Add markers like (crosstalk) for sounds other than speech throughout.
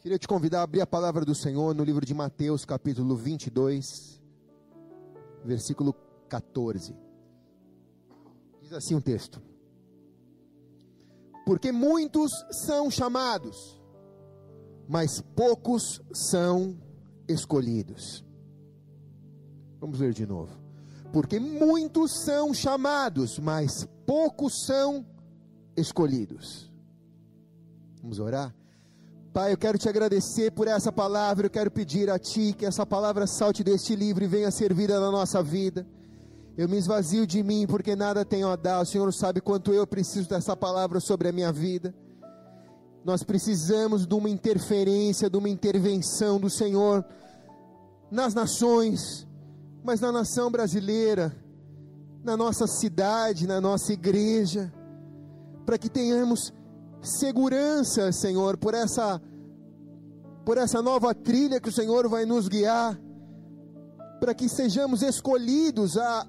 Queria te convidar a abrir a palavra do Senhor no livro de Mateus, capítulo 22, versículo 14. Diz assim o texto: Porque muitos são chamados, mas poucos são escolhidos. Vamos ler de novo. Porque muitos são chamados, mas poucos são escolhidos. Vamos orar? Pai, eu quero te agradecer por essa palavra, eu quero pedir a Ti que essa palavra salte deste livro e venha servida na nossa vida. Eu me esvazio de mim porque nada tenho a dar, o Senhor sabe quanto eu preciso dessa palavra sobre a minha vida. Nós precisamos de uma interferência, de uma intervenção do Senhor nas nações, mas na nação brasileira, na nossa cidade, na nossa igreja, para que tenhamos segurança, Senhor, por essa por essa nova trilha que o Senhor vai nos guiar, para que sejamos escolhidos a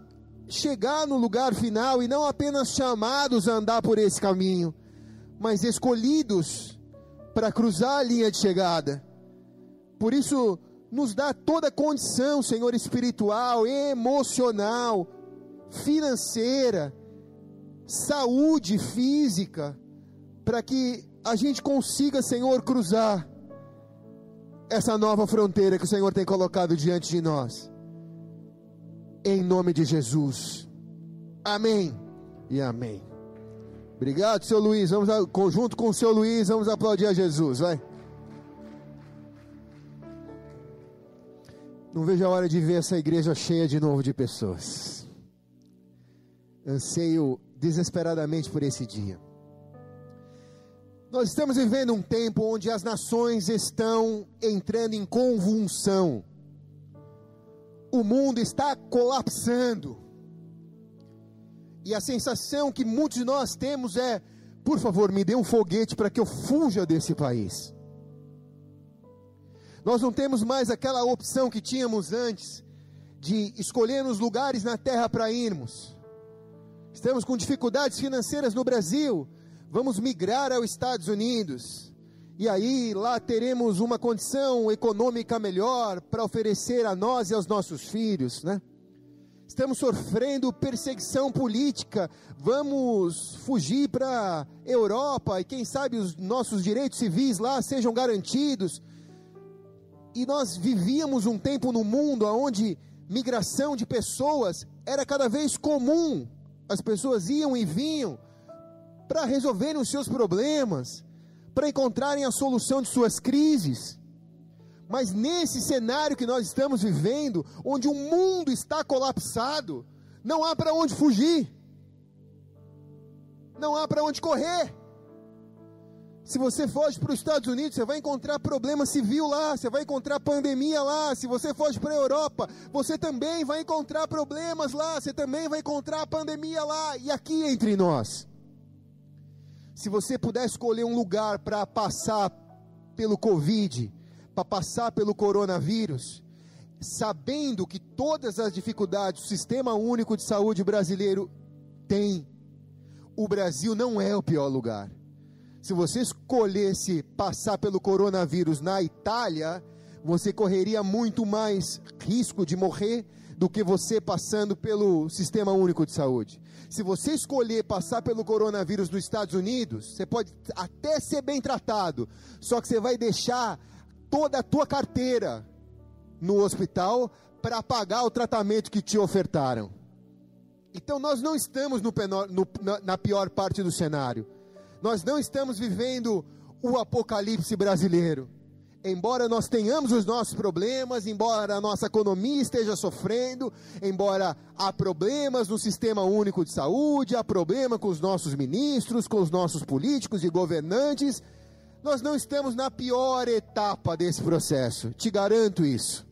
chegar no lugar final e não apenas chamados a andar por esse caminho, mas escolhidos para cruzar a linha de chegada. Por isso, nos dá toda a condição, Senhor, espiritual, emocional, financeira, saúde física, para que a gente consiga, Senhor, cruzar essa nova fronteira que o Senhor tem colocado diante de nós. Em nome de Jesus. Amém e amém. Obrigado, seu Luiz. Vamos junto com o seu Luiz, vamos aplaudir a Jesus, vai. Não vejo a hora de ver essa igreja cheia de novo de pessoas. Anseio desesperadamente por esse dia. Nós estamos vivendo um tempo onde as nações estão entrando em convulsão. O mundo está colapsando. E a sensação que muitos de nós temos é: por favor, me dê um foguete para que eu fuja desse país. Nós não temos mais aquela opção que tínhamos antes de escolher os lugares na terra para irmos. Estamos com dificuldades financeiras no Brasil vamos migrar aos Estados Unidos. E aí lá teremos uma condição econômica melhor para oferecer a nós e aos nossos filhos, né? Estamos sofrendo perseguição política, vamos fugir para Europa e quem sabe os nossos direitos civis lá sejam garantidos. E nós vivíamos um tempo no mundo onde migração de pessoas era cada vez comum. As pessoas iam e vinham, para resolverem os seus problemas, para encontrarem a solução de suas crises. Mas nesse cenário que nós estamos vivendo, onde o mundo está colapsado, não há para onde fugir, não há para onde correr. Se você foge para os Estados Unidos, você vai encontrar problema civil lá, você vai encontrar pandemia lá. Se você foge para a Europa, você também vai encontrar problemas lá, você também vai encontrar pandemia lá. E aqui entre nós, se você puder escolher um lugar para passar pelo Covid, para passar pelo coronavírus, sabendo que todas as dificuldades o sistema único de saúde brasileiro tem, o Brasil não é o pior lugar. Se você escolhesse passar pelo coronavírus na Itália, você correria muito mais risco de morrer do que você passando pelo sistema único de saúde. Se você escolher passar pelo coronavírus nos Estados Unidos, você pode até ser bem tratado, só que você vai deixar toda a tua carteira no hospital para pagar o tratamento que te ofertaram. Então nós não estamos no no, na pior parte do cenário. Nós não estamos vivendo o apocalipse brasileiro embora nós tenhamos os nossos problemas, embora a nossa economia esteja sofrendo, embora há problemas no sistema único de saúde, há problema com os nossos ministros, com os nossos políticos e governantes, nós não estamos na pior etapa desse processo, te garanto isso.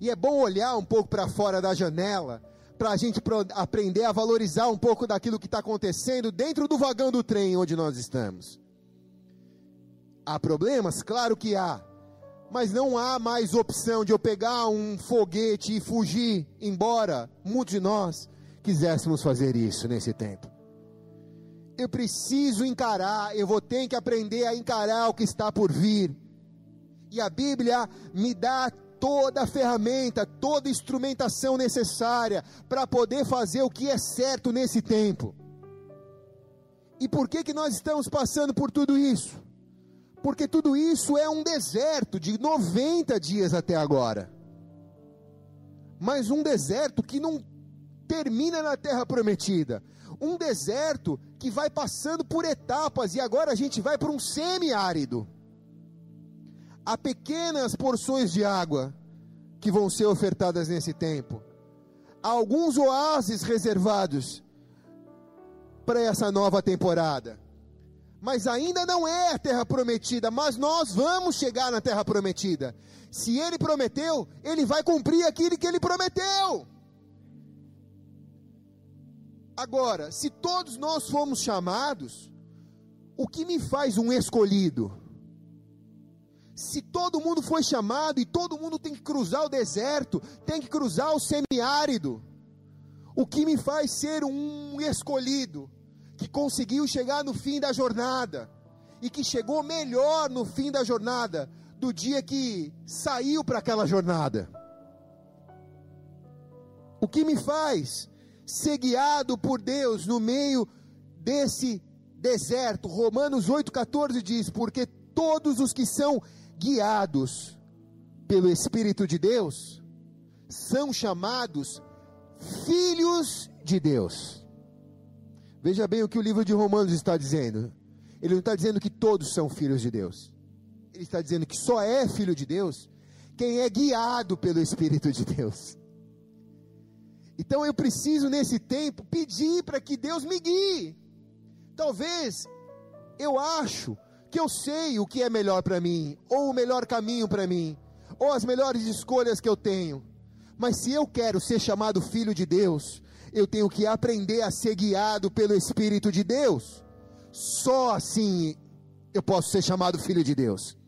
E é bom olhar um pouco para fora da janela, para a gente aprender a valorizar um pouco daquilo que está acontecendo dentro do vagão do trem onde nós estamos. Há problemas? Claro que há. Mas não há mais opção de eu pegar um foguete e fugir, embora muitos de nós quiséssemos fazer isso nesse tempo. Eu preciso encarar, eu vou ter que aprender a encarar o que está por vir. E a Bíblia me dá toda a ferramenta, toda a instrumentação necessária para poder fazer o que é certo nesse tempo. E por que que nós estamos passando por tudo isso? Porque tudo isso é um deserto de 90 dias até agora. Mas um deserto que não termina na terra prometida. Um deserto que vai passando por etapas e agora a gente vai para um semiárido. Há pequenas porções de água que vão ser ofertadas nesse tempo. Há alguns oásis reservados para essa nova temporada. Mas ainda não é a terra prometida, mas nós vamos chegar na terra prometida. Se ele prometeu, ele vai cumprir aquilo que ele prometeu. Agora, se todos nós fomos chamados, o que me faz um escolhido? Se todo mundo foi chamado e todo mundo tem que cruzar o deserto, tem que cruzar o semiárido, o que me faz ser um escolhido que conseguiu chegar no fim da jornada e que chegou melhor no fim da jornada do dia que saiu para aquela jornada? O que me faz ser guiado por Deus no meio desse deserto. Romanos 8,14 diz: Porque todos os que são guiados pelo Espírito de Deus são chamados filhos de Deus. Veja bem o que o livro de Romanos está dizendo. Ele não está dizendo que todos são filhos de Deus. Ele está dizendo que só é filho de Deus quem é guiado pelo Espírito de Deus. Então eu preciso nesse tempo pedir para que Deus me guie. Talvez eu acho que eu sei o que é melhor para mim, ou o melhor caminho para mim, ou as melhores escolhas que eu tenho. Mas se eu quero ser chamado filho de Deus, eu tenho que aprender a ser guiado pelo Espírito de Deus. Só assim eu posso ser chamado filho de Deus.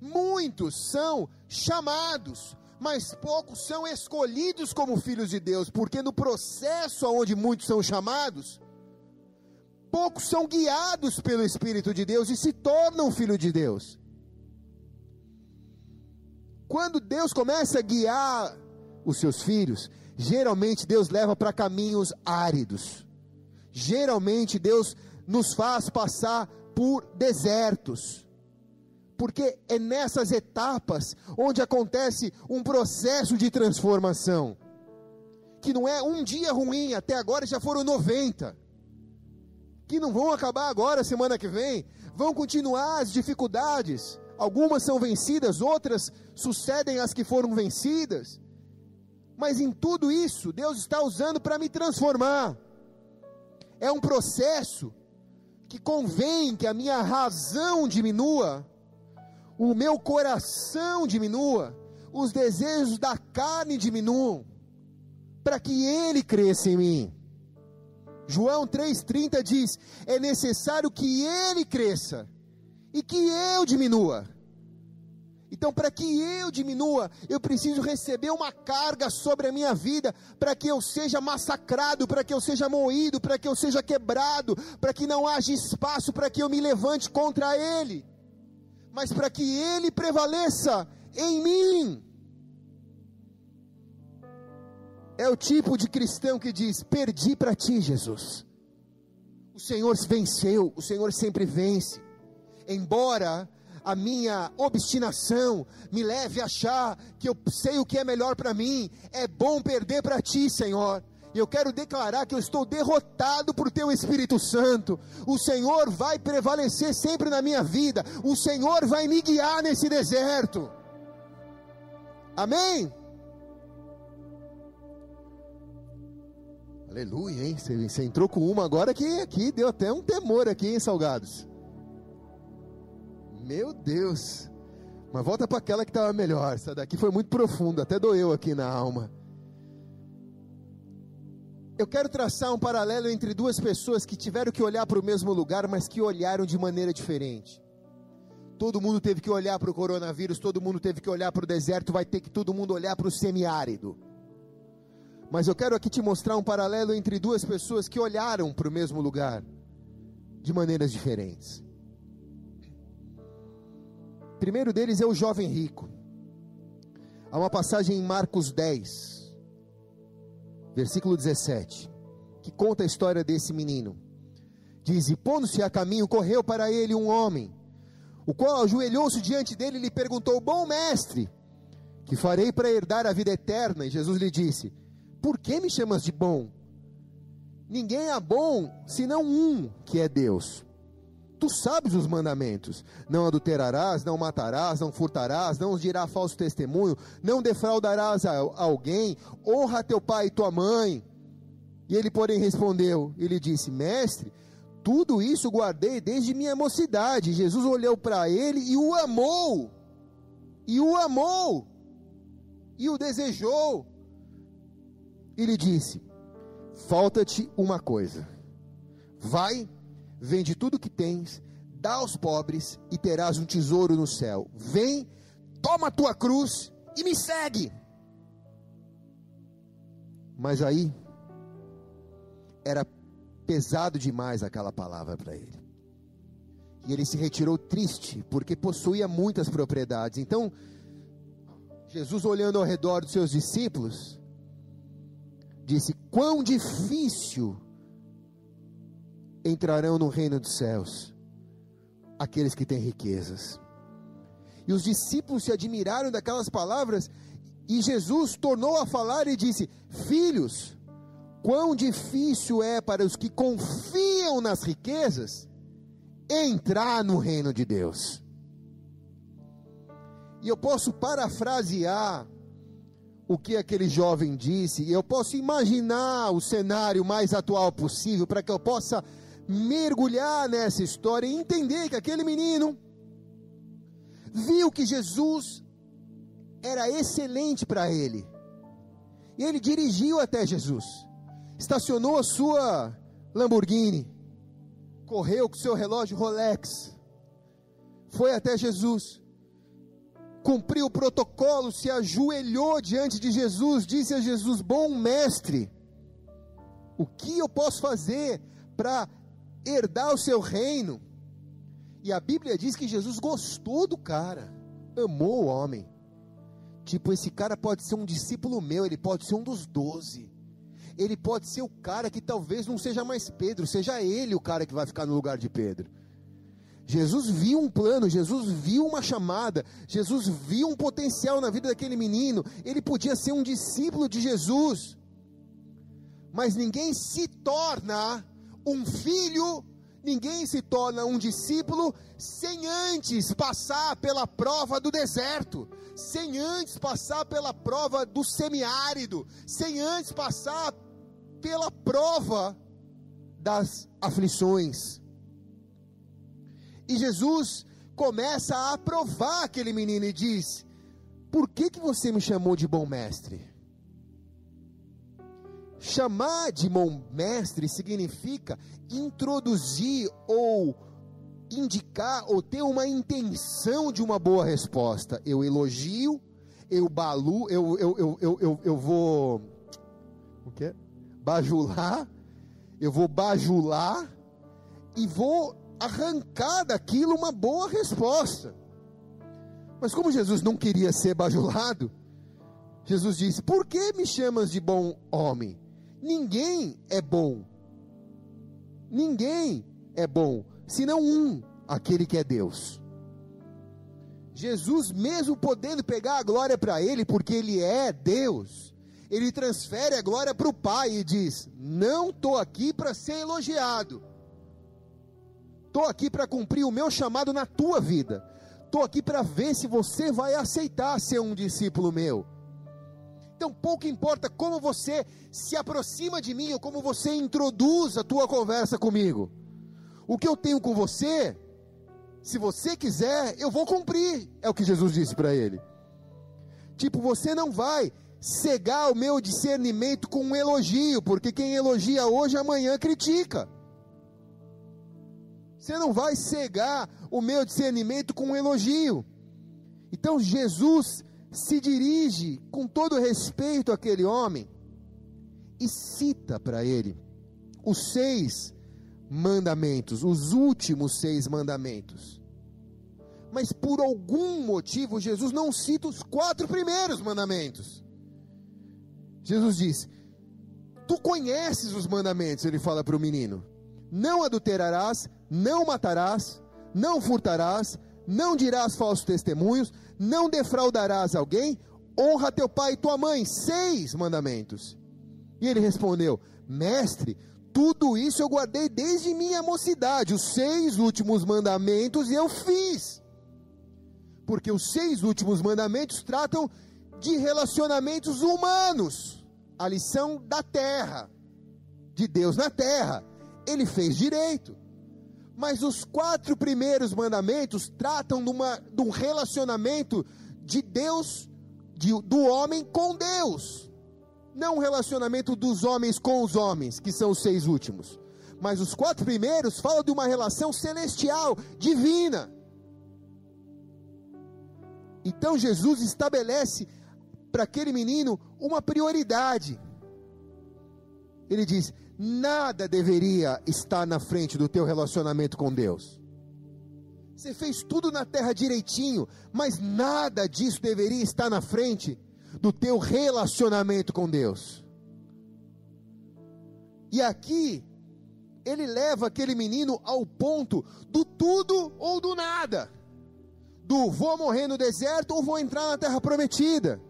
Muitos são chamados, mas poucos são escolhidos como filhos de Deus, porque no processo onde muitos são chamados, poucos são guiados pelo Espírito de Deus e se tornam filhos de Deus. Quando Deus começa a guiar os seus filhos, geralmente Deus leva para caminhos áridos. Geralmente Deus nos faz passar por desertos. Porque é nessas etapas onde acontece um processo de transformação, que não é um dia ruim, até agora já foram 90, que não vão acabar agora, semana que vem, vão continuar as dificuldades, algumas são vencidas, outras sucedem as que foram vencidas, mas em tudo isso, Deus está usando para me transformar, é um processo que convém que a minha razão diminua, o meu coração diminua, os desejos da carne diminuam, para que ele cresça em mim. João 3,30 diz: é necessário que ele cresça e que eu diminua. Então, para que eu diminua, eu preciso receber uma carga sobre a minha vida, para que eu seja massacrado, para que eu seja moído, para que eu seja quebrado, para que não haja espaço para que eu me levante contra ele mas para que Ele prevaleça em mim. É o tipo de cristão que diz: Perdi para ti, Jesus. O Senhor venceu, o Senhor sempre vence. Embora a minha obstinação me leve a achar que eu sei o que é melhor para mim, é bom perder para ti, Senhor e eu quero declarar que eu estou derrotado por teu Espírito Santo. O Senhor vai prevalecer sempre na minha vida. O Senhor vai me guiar nesse deserto. Amém? Aleluia, hein? Você, você entrou com uma agora que aqui deu até um temor aqui, hein, salgados? Meu Deus. Mas volta para aquela que estava melhor. Essa daqui foi muito profunda, até doeu aqui na alma. Eu quero traçar um paralelo entre duas pessoas que tiveram que olhar para o mesmo lugar, mas que olharam de maneira diferente. Todo mundo teve que olhar para o coronavírus, todo mundo teve que olhar para o deserto, vai ter que todo mundo olhar para o semiárido. Mas eu quero aqui te mostrar um paralelo entre duas pessoas que olharam para o mesmo lugar de maneiras diferentes. Primeiro deles é o jovem rico. Há uma passagem em Marcos 10, versículo 17, que conta a história desse menino. Diz: E pondo-se a caminho, correu para ele um homem, o qual ajoelhou-se diante dele e lhe perguntou: Bom mestre, que farei para herdar a vida eterna? E Jesus lhe disse: Por que me chamas de bom? Ninguém é bom senão um, que é Deus. Tu sabes os mandamentos: não adulterarás, não matarás, não furtarás, não dirá falso testemunho, não defraudarás a alguém, honra teu pai e tua mãe. E ele, porém, respondeu: ele disse, mestre, tudo isso guardei desde minha mocidade. Jesus olhou para ele e o amou, e o amou, e o desejou. E lhe disse: falta-te uma coisa, vai Vende tudo que tens, dá aos pobres e terás um tesouro no céu. Vem, toma a tua cruz e me segue. Mas aí era pesado demais aquela palavra para ele. E ele se retirou triste, porque possuía muitas propriedades. Então, Jesus, olhando ao redor dos seus discípulos, disse: Quão difícil entrarão no reino dos céus aqueles que têm riquezas. E os discípulos se admiraram daquelas palavras, e Jesus tornou a falar e disse: Filhos, quão difícil é para os que confiam nas riquezas entrar no reino de Deus. E eu posso parafrasear o que aquele jovem disse, e eu posso imaginar o cenário mais atual possível para que eu possa mergulhar nessa história e entender que aquele menino viu que Jesus era excelente para ele. E ele dirigiu até Jesus, estacionou a sua Lamborghini, correu com seu relógio Rolex, foi até Jesus, cumpriu o protocolo, se ajoelhou diante de Jesus, disse a Jesus: Bom mestre, o que eu posso fazer para herdar o seu reino. E a Bíblia diz que Jesus gostou do cara, amou o homem. Tipo, esse cara pode ser um discípulo meu, ele pode ser um dos doze. Ele pode ser o cara que talvez não seja mais Pedro, seja ele o cara que vai ficar no lugar de Pedro. Jesus viu um plano, Jesus viu uma chamada, Jesus viu um potencial na vida daquele menino. Ele podia ser um discípulo de Jesus, mas ninguém se torna um filho, ninguém se torna um discípulo sem antes passar pela prova do deserto, sem antes passar pela prova do semiárido, sem antes passar pela prova das aflições. E Jesus começa a aprovar aquele menino e diz: Por que, que você me chamou de bom mestre? Chamar de bom mestre significa introduzir ou indicar ou ter uma intenção de uma boa resposta. Eu elogio, eu balu, eu, eu, eu, eu, eu, eu vou. O que? Bajular, eu vou bajular e vou arrancar daquilo uma boa resposta. Mas como Jesus não queria ser bajulado, Jesus disse: Por que me chamas de bom homem? Ninguém é bom. Ninguém é bom, senão um, aquele que é Deus. Jesus, mesmo podendo pegar a glória para ele, porque ele é Deus, ele transfere a glória para o Pai e diz: Não estou aqui para ser elogiado, estou aqui para cumprir o meu chamado na tua vida, estou aqui para ver se você vai aceitar ser um discípulo meu. Então pouco importa como você se aproxima de mim ou como você introduz a tua conversa comigo. O que eu tenho com você, se você quiser, eu vou cumprir, é o que Jesus disse para ele. Tipo, você não vai cegar o meu discernimento com um elogio, porque quem elogia hoje, amanhã critica. Você não vai cegar o meu discernimento com um elogio. Então Jesus se dirige com todo respeito àquele homem e cita para ele os seis mandamentos, os últimos seis mandamentos. Mas por algum motivo, Jesus não cita os quatro primeiros mandamentos. Jesus diz: Tu conheces os mandamentos, ele fala para o menino: Não adulterarás, não matarás, não furtarás, não dirás falsos testemunhos, não defraudarás alguém, honra teu pai e tua mãe. Seis mandamentos. E ele respondeu: Mestre, tudo isso eu guardei desde minha mocidade, os seis últimos mandamentos eu fiz. Porque os seis últimos mandamentos tratam de relacionamentos humanos, a lição da terra, de Deus na terra. Ele fez direito. Mas os quatro primeiros mandamentos tratam de, uma, de um relacionamento de Deus, de, do homem com Deus. Não um relacionamento dos homens com os homens, que são os seis últimos. Mas os quatro primeiros falam de uma relação celestial, divina. Então Jesus estabelece para aquele menino uma prioridade. Ele diz: nada deveria estar na frente do teu relacionamento com Deus. Você fez tudo na terra direitinho, mas nada disso deveria estar na frente do teu relacionamento com Deus. E aqui, ele leva aquele menino ao ponto do tudo ou do nada. Do vou morrer no deserto ou vou entrar na terra prometida.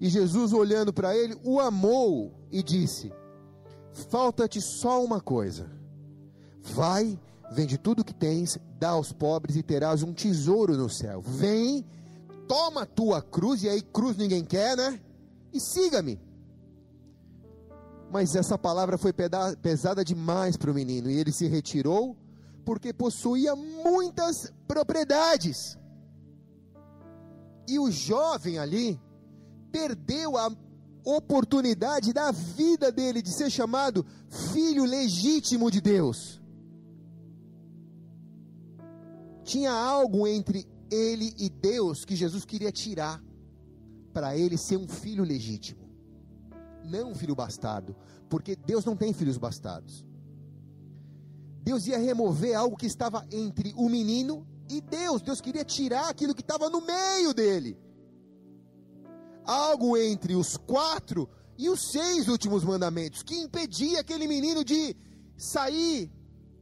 E Jesus, olhando para ele, o amou e disse: falta-te só uma coisa. Vai, vende tudo que tens, dá aos pobres e terás um tesouro no céu. Vem, toma a tua cruz, e aí cruz ninguém quer, né? E siga-me. Mas essa palavra foi pesada demais para o menino, e ele se retirou, porque possuía muitas propriedades. E o jovem ali perdeu a oportunidade da vida dele de ser chamado filho legítimo de Deus. Tinha algo entre ele e Deus que Jesus queria tirar para ele ser um filho legítimo, não um filho bastardo, porque Deus não tem filhos bastardos. Deus ia remover algo que estava entre o menino e Deus. Deus queria tirar aquilo que estava no meio dele algo entre os quatro e os seis últimos mandamentos, que impedia aquele menino de sair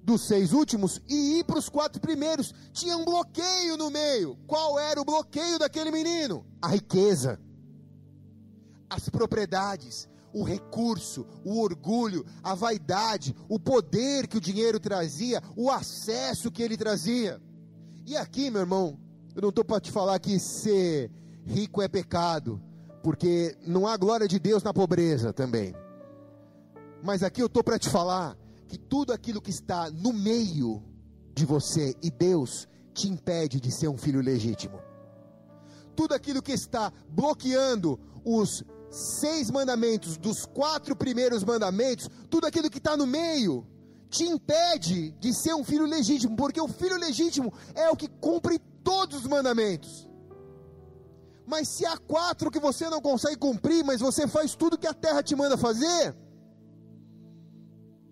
dos seis últimos e ir para os quatro primeiros. Tinha um bloqueio no meio. Qual era o bloqueio daquele menino? A riqueza, as propriedades, o recurso, o orgulho, a vaidade, o poder que o dinheiro trazia, o acesso que ele trazia. E aqui, meu irmão, eu não estou para te falar que ser rico é pecado porque não há glória de Deus na pobreza também. Mas aqui eu estou para te falar que tudo aquilo que está no meio de você e Deus te impede de ser um filho legítimo. Tudo aquilo que está bloqueando os seis mandamentos, dos quatro primeiros mandamentos, tudo aquilo que está no meio, te impede de ser um filho legítimo, porque o filho legítimo é o que cumpre todos os mandamentos. Mas se há quatro que você não consegue cumprir, mas você faz tudo que a terra te manda fazer,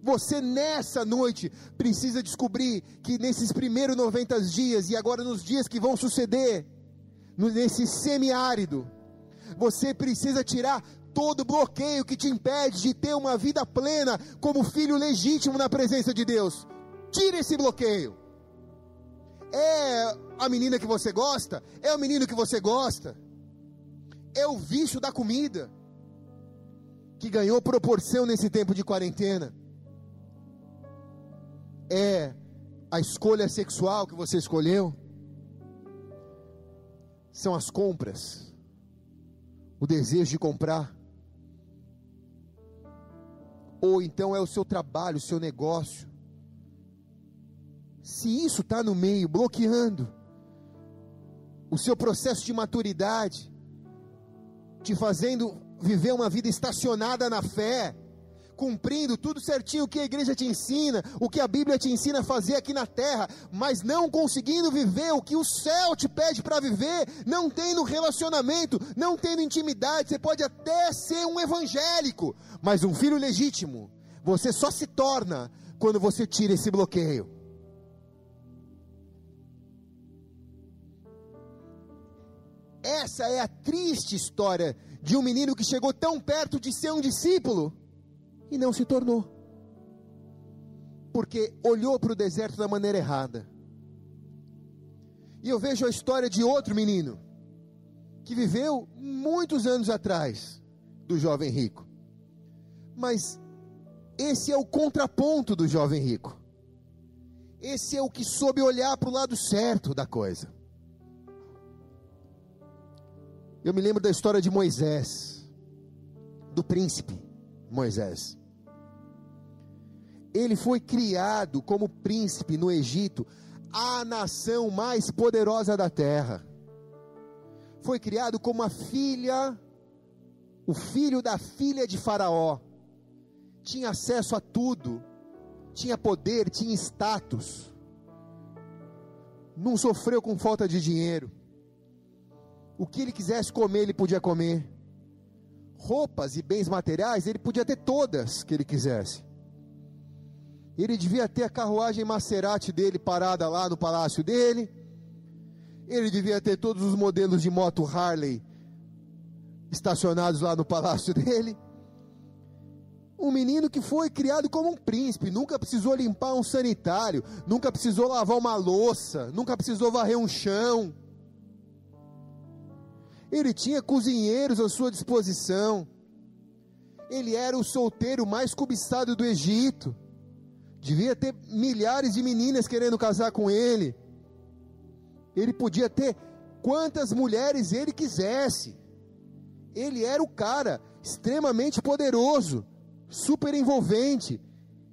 você nessa noite precisa descobrir que nesses primeiros 90 dias e agora nos dias que vão suceder, nesse semiárido, você precisa tirar todo bloqueio que te impede de ter uma vida plena como filho legítimo na presença de Deus. Tira esse bloqueio. É a menina que você gosta? É o menino que você gosta? É o vício da comida que ganhou proporção nesse tempo de quarentena. É a escolha sexual que você escolheu. São as compras. O desejo de comprar. Ou então é o seu trabalho, o seu negócio. Se isso está no meio, bloqueando o seu processo de maturidade, te fazendo viver uma vida estacionada na fé, cumprindo tudo certinho o que a igreja te ensina, o que a Bíblia te ensina a fazer aqui na terra, mas não conseguindo viver o que o céu te pede para viver, não tendo relacionamento, não tendo intimidade. Você pode até ser um evangélico, mas um filho legítimo, você só se torna quando você tira esse bloqueio. Essa é a triste história de um menino que chegou tão perto de ser um discípulo e não se tornou. Porque olhou para o deserto da maneira errada. E eu vejo a história de outro menino que viveu muitos anos atrás do jovem rico. Mas esse é o contraponto do jovem rico. Esse é o que soube olhar para o lado certo da coisa. Eu me lembro da história de Moisés, do príncipe Moisés. Ele foi criado como príncipe no Egito, a nação mais poderosa da terra. Foi criado como a filha, o filho da filha de Faraó. Tinha acesso a tudo, tinha poder, tinha status. Não sofreu com falta de dinheiro o que ele quisesse comer, ele podia comer. Roupas e bens materiais, ele podia ter todas que ele quisesse. Ele devia ter a carruagem Maserati dele parada lá no palácio dele. Ele devia ter todos os modelos de moto Harley estacionados lá no palácio (laughs) dele. Um menino que foi criado como um príncipe, nunca precisou limpar um sanitário, nunca precisou lavar uma louça, nunca precisou varrer um chão. Ele tinha cozinheiros à sua disposição. Ele era o solteiro mais cobiçado do Egito. Devia ter milhares de meninas querendo casar com ele. Ele podia ter quantas mulheres ele quisesse. Ele era o cara extremamente poderoso, super envolvente.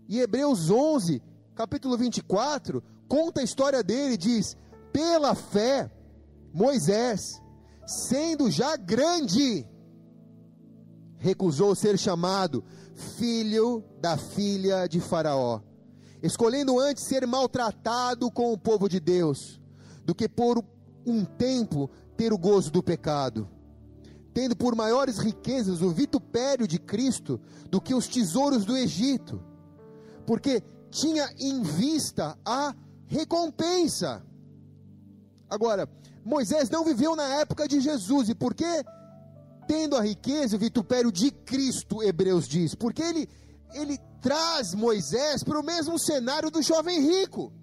E Hebreus 11, capítulo 24, conta a história dele, diz: "Pela fé, Moisés, sendo já grande, recusou ser chamado filho da filha de Faraó, escolhendo antes ser maltratado com o povo de Deus, do que por um tempo ter o gozo do pecado, tendo por maiores riquezas o vitupério de Cristo do que os tesouros do Egito, porque tinha em vista a recompensa. Agora, Moisés não viveu na época de Jesus, e por que? Tendo a riqueza o vitupério de Cristo, Hebreus diz, porque ele, ele traz Moisés para o mesmo cenário do jovem rico.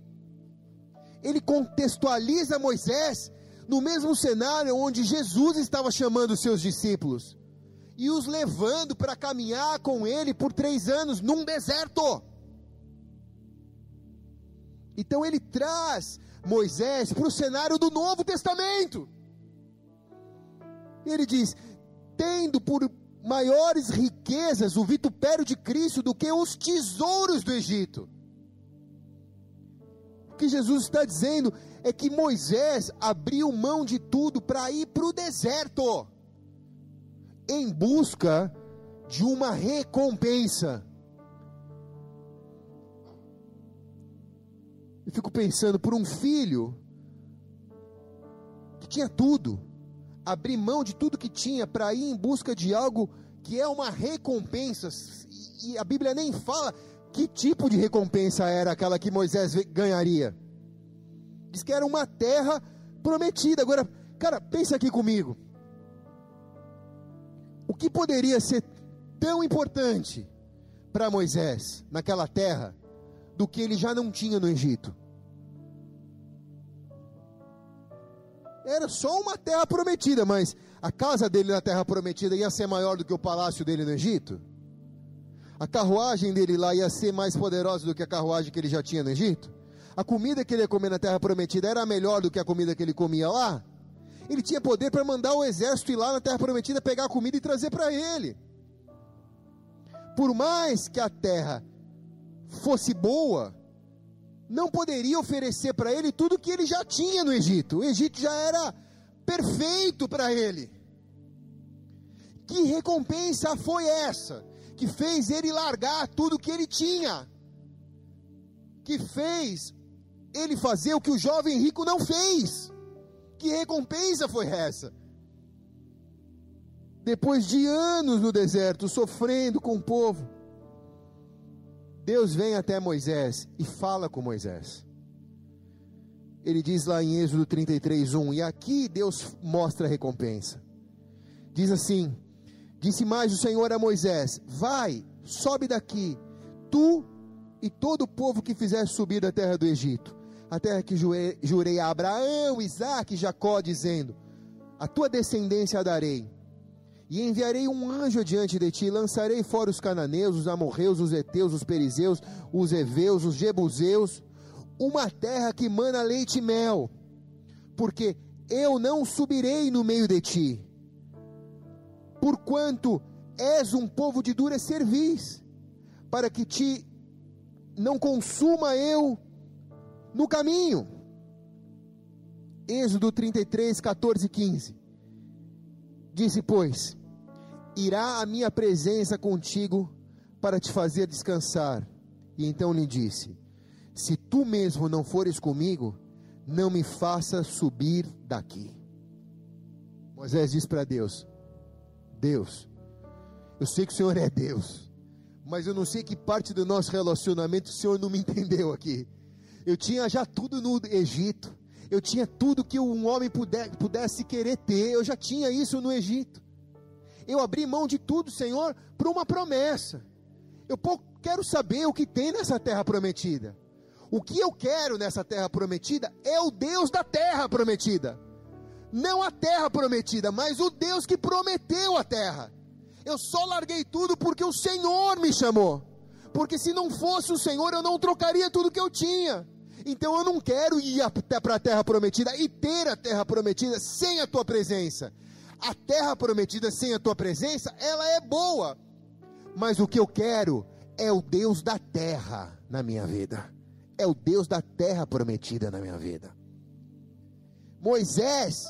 Ele contextualiza Moisés no mesmo cenário onde Jesus estava chamando os seus discípulos e os levando para caminhar com ele por três anos num deserto. Então ele traz Moisés para o cenário do Novo Testamento. Ele diz: tendo por maiores riquezas o vitupério de Cristo do que os tesouros do Egito. O que Jesus está dizendo é que Moisés abriu mão de tudo para ir para o deserto, em busca de uma recompensa. Eu fico pensando por um filho que tinha tudo, abrir mão de tudo que tinha para ir em busca de algo que é uma recompensa. E a Bíblia nem fala que tipo de recompensa era aquela que Moisés ganharia. Diz que era uma terra prometida. Agora, cara, pensa aqui comigo. O que poderia ser tão importante para Moisés naquela terra do que ele já não tinha no Egito? Era só uma terra prometida, mas a casa dele na terra prometida ia ser maior do que o palácio dele no Egito? A carruagem dele lá ia ser mais poderosa do que a carruagem que ele já tinha no Egito? A comida que ele ia comer na terra prometida era melhor do que a comida que ele comia lá? Ele tinha poder para mandar o exército ir lá na terra prometida pegar a comida e trazer para ele. Por mais que a terra fosse boa, não poderia oferecer para ele tudo que ele já tinha no Egito. O Egito já era perfeito para ele. Que recompensa foi essa que fez ele largar tudo que ele tinha? Que fez ele fazer o que o jovem rico não fez? Que recompensa foi essa? Depois de anos no deserto, sofrendo com o povo, Deus vem até Moisés e fala com Moisés. ele diz lá em Êxodo 33, 1, e aqui Deus mostra a recompensa. Diz assim: Disse mais o Senhor a Moisés: Vai, sobe daqui, tu e todo o povo que fizer subir da terra do Egito, a terra que jurei a Abraão, Isaac e Jacó, dizendo: A tua descendência darei. E enviarei um anjo adiante de ti, lançarei fora os cananeus, os amorreus, os heteus, os perizeus, os heveus, os jebuseus, uma terra que mana leite e mel, porque eu não subirei no meio de ti, porquanto és um povo de dura cerviz, para que te não consuma eu no caminho. Êxodo 33, 14 e 15. Disse, pois, irá a minha presença contigo para te fazer descansar. E então lhe disse: Se tu mesmo não fores comigo, não me faça subir daqui. Moisés diz para Deus: Deus, eu sei que o Senhor é Deus, mas eu não sei que parte do nosso relacionamento o Senhor não me entendeu aqui. Eu tinha já tudo no Egito, eu tinha tudo que um homem pudesse querer ter, eu já tinha isso no Egito. Eu abri mão de tudo, Senhor, por uma promessa. Eu quero saber o que tem nessa terra prometida. O que eu quero nessa terra prometida é o Deus da terra prometida. Não a terra prometida, mas o Deus que prometeu a terra. Eu só larguei tudo porque o Senhor me chamou. Porque se não fosse o Senhor, eu não trocaria tudo que eu tinha. Então eu não quero ir até para a terra prometida e ter a terra prometida sem a tua presença. A terra prometida sem a tua presença, ela é boa. Mas o que eu quero é o Deus da terra na minha vida. É o Deus da terra prometida na minha vida. Moisés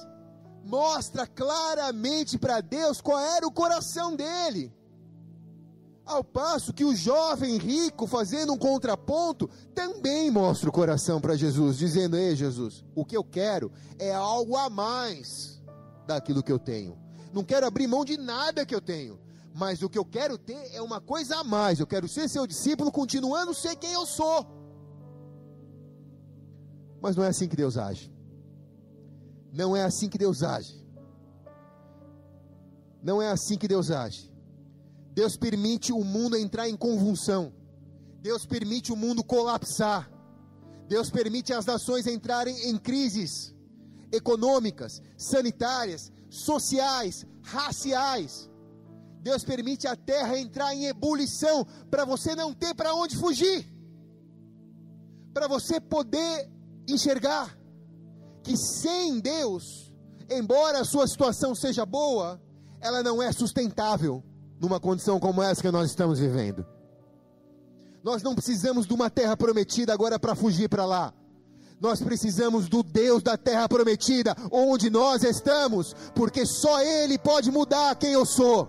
mostra claramente para Deus qual era o coração dele. Ao passo que o jovem rico, fazendo um contraponto, também mostra o coração para Jesus, dizendo: Ei, Jesus, o que eu quero é algo a mais daquilo que eu tenho. Não quero abrir mão de nada que eu tenho, mas o que eu quero ter é uma coisa a mais. Eu quero ser seu discípulo, continuando ser quem eu sou. Mas não é assim que Deus age. Não é assim que Deus age. Não é assim que Deus age. Deus permite o mundo entrar em convulsão. Deus permite o mundo colapsar. Deus permite as nações entrarem em crises econômicas, sanitárias, sociais, raciais. Deus permite a terra entrar em ebulição para você não ter para onde fugir. Para você poder enxergar que sem Deus, embora a sua situação seja boa, ela não é sustentável numa condição como essa que nós estamos vivendo. Nós não precisamos de uma terra prometida agora para fugir para lá. Nós precisamos do Deus da terra prometida, onde nós estamos, porque só Ele pode mudar quem eu sou.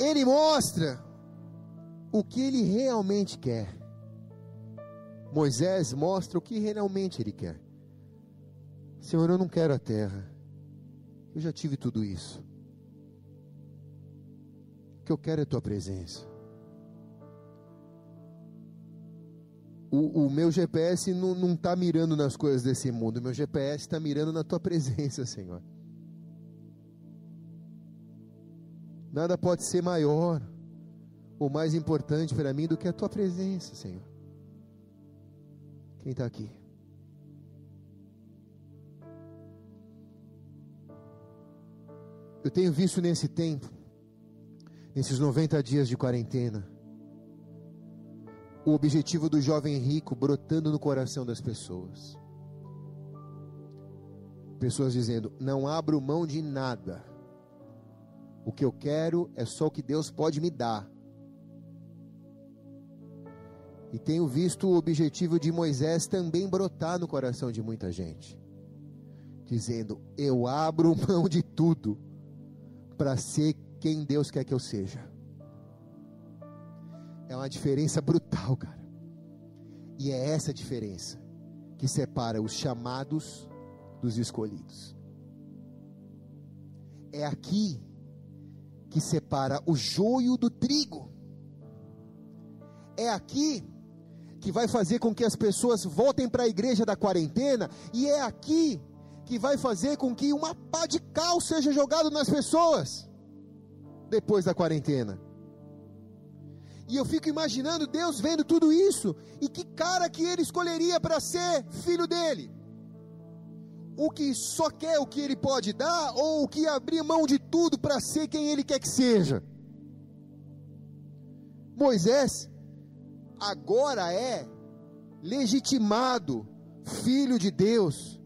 Ele mostra o que ele realmente quer. Moisés mostra o que realmente ele quer. Senhor, eu não quero a terra. Eu já tive tudo isso. O que eu quero é a tua presença. O, o meu GPS não está mirando nas coisas desse mundo. O meu GPS está mirando na tua presença, Senhor. Nada pode ser maior ou mais importante para mim do que a tua presença, Senhor. Quem está aqui? Eu tenho visto nesse tempo, nesses 90 dias de quarentena, o objetivo do jovem rico brotando no coração das pessoas. Pessoas dizendo: não abro mão de nada. O que eu quero é só o que Deus pode me dar. E tenho visto o objetivo de Moisés também brotar no coração de muita gente, dizendo: Eu abro (laughs) mão de tudo para ser quem Deus quer que eu seja. É uma diferença brutal, cara. E é essa diferença que separa os chamados dos escolhidos. É aqui que separa o joio do trigo. é aqui que vai fazer com que as pessoas voltem para a igreja da quarentena, e é aqui que vai fazer com que uma pá de cal seja jogado nas pessoas depois da quarentena. E eu fico imaginando Deus vendo tudo isso, e que cara que ele escolheria para ser filho dele? O que só quer o que ele pode dar, ou o que abrir mão de tudo para ser quem ele quer que seja? Moisés agora é legitimado filho de Deus,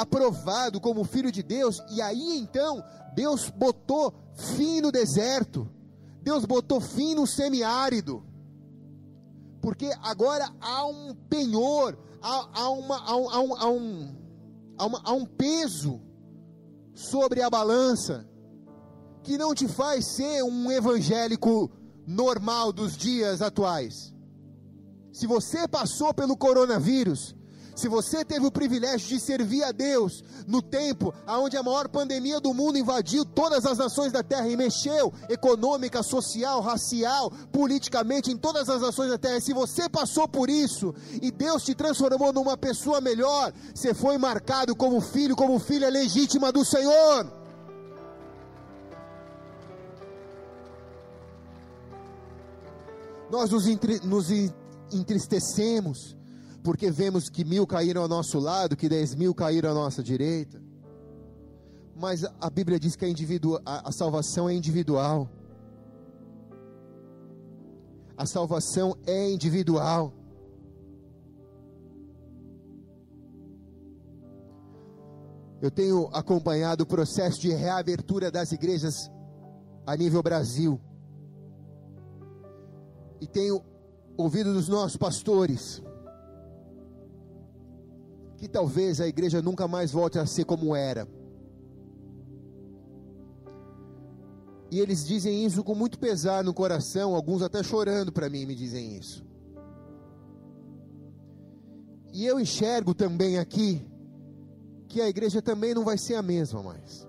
aprovado como filho de Deus, e aí então Deus botou fim no deserto, Deus botou fim no semiárido, porque agora há um penhor, há, há, uma, há, um, há, um, há, um, há, uma, há um peso sobre a balança, que não te faz ser um evangélico normal dos dias atuais. Se você passou pelo coronavírus, se você teve o privilégio de servir a Deus no tempo onde a maior pandemia do mundo invadiu todas as nações da terra e mexeu econômica, social, racial, politicamente em todas as nações da terra, se você passou por isso e Deus te transformou numa pessoa melhor, você foi marcado como filho, como filha legítima do Senhor. Nós nos, nos entristecemos porque vemos que mil caíram ao nosso lado, que dez mil caíram à nossa direita. Mas a Bíblia diz que a, a, a salvação é individual. A salvação é individual. Eu tenho acompanhado o processo de reabertura das igrejas a nível Brasil. E tenho ouvido dos nossos pastores que talvez a igreja nunca mais volte a ser como era. E eles dizem isso com muito pesar no coração, alguns até chorando para mim me dizem isso. E eu enxergo também aqui que a igreja também não vai ser a mesma mais.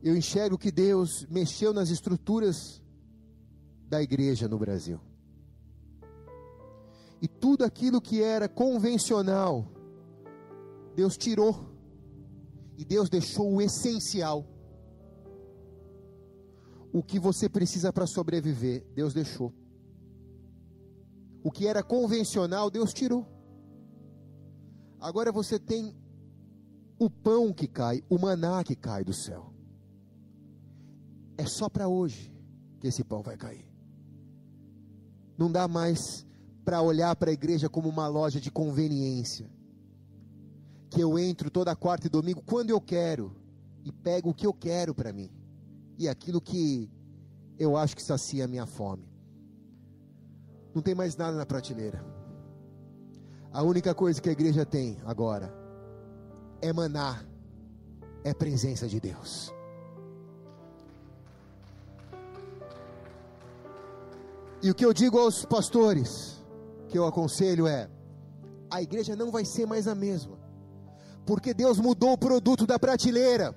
Eu enxergo que Deus mexeu nas estruturas da igreja no Brasil. E tudo aquilo que era convencional, Deus tirou. E Deus deixou o essencial. O que você precisa para sobreviver, Deus deixou. O que era convencional, Deus tirou. Agora você tem o pão que cai, o maná que cai do céu. É só para hoje que esse pão vai cair. Não dá mais para olhar para a igreja como uma loja de conveniência. Que eu entro toda quarta e domingo quando eu quero e pego o que eu quero para mim e aquilo que eu acho que sacia a minha fome. Não tem mais nada na prateleira. A única coisa que a igreja tem agora é maná, é presença de Deus. E o que eu digo aos pastores, que eu aconselho é: a igreja não vai ser mais a mesma, porque Deus mudou o produto da prateleira.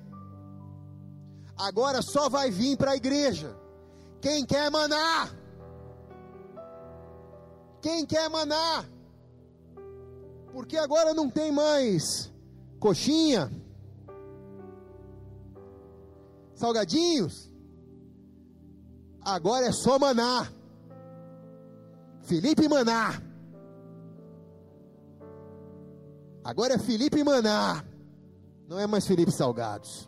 Agora só vai vir para a igreja quem quer manar. Quem quer manar? Porque agora não tem mais coxinha, salgadinhos. Agora é só manar. Felipe Maná. Agora é Felipe Maná. Não é mais Felipe Salgados.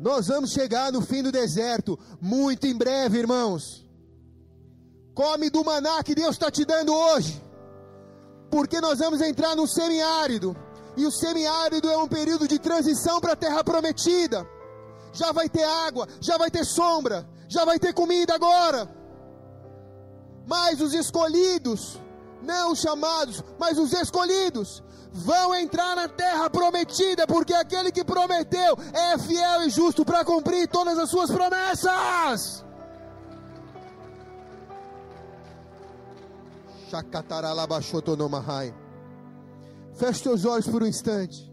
Nós vamos chegar no fim do deserto, muito em breve, irmãos. Come do maná que Deus está te dando hoje, porque nós vamos entrar no semiárido, e o semiárido é um período de transição para a terra prometida. Já vai ter água, já vai ter sombra, já vai ter comida agora. Mas os escolhidos, não os chamados, mas os escolhidos, vão entrar na terra prometida, porque aquele que prometeu é fiel e justo para cumprir todas as suas promessas. Feche seus olhos por um instante.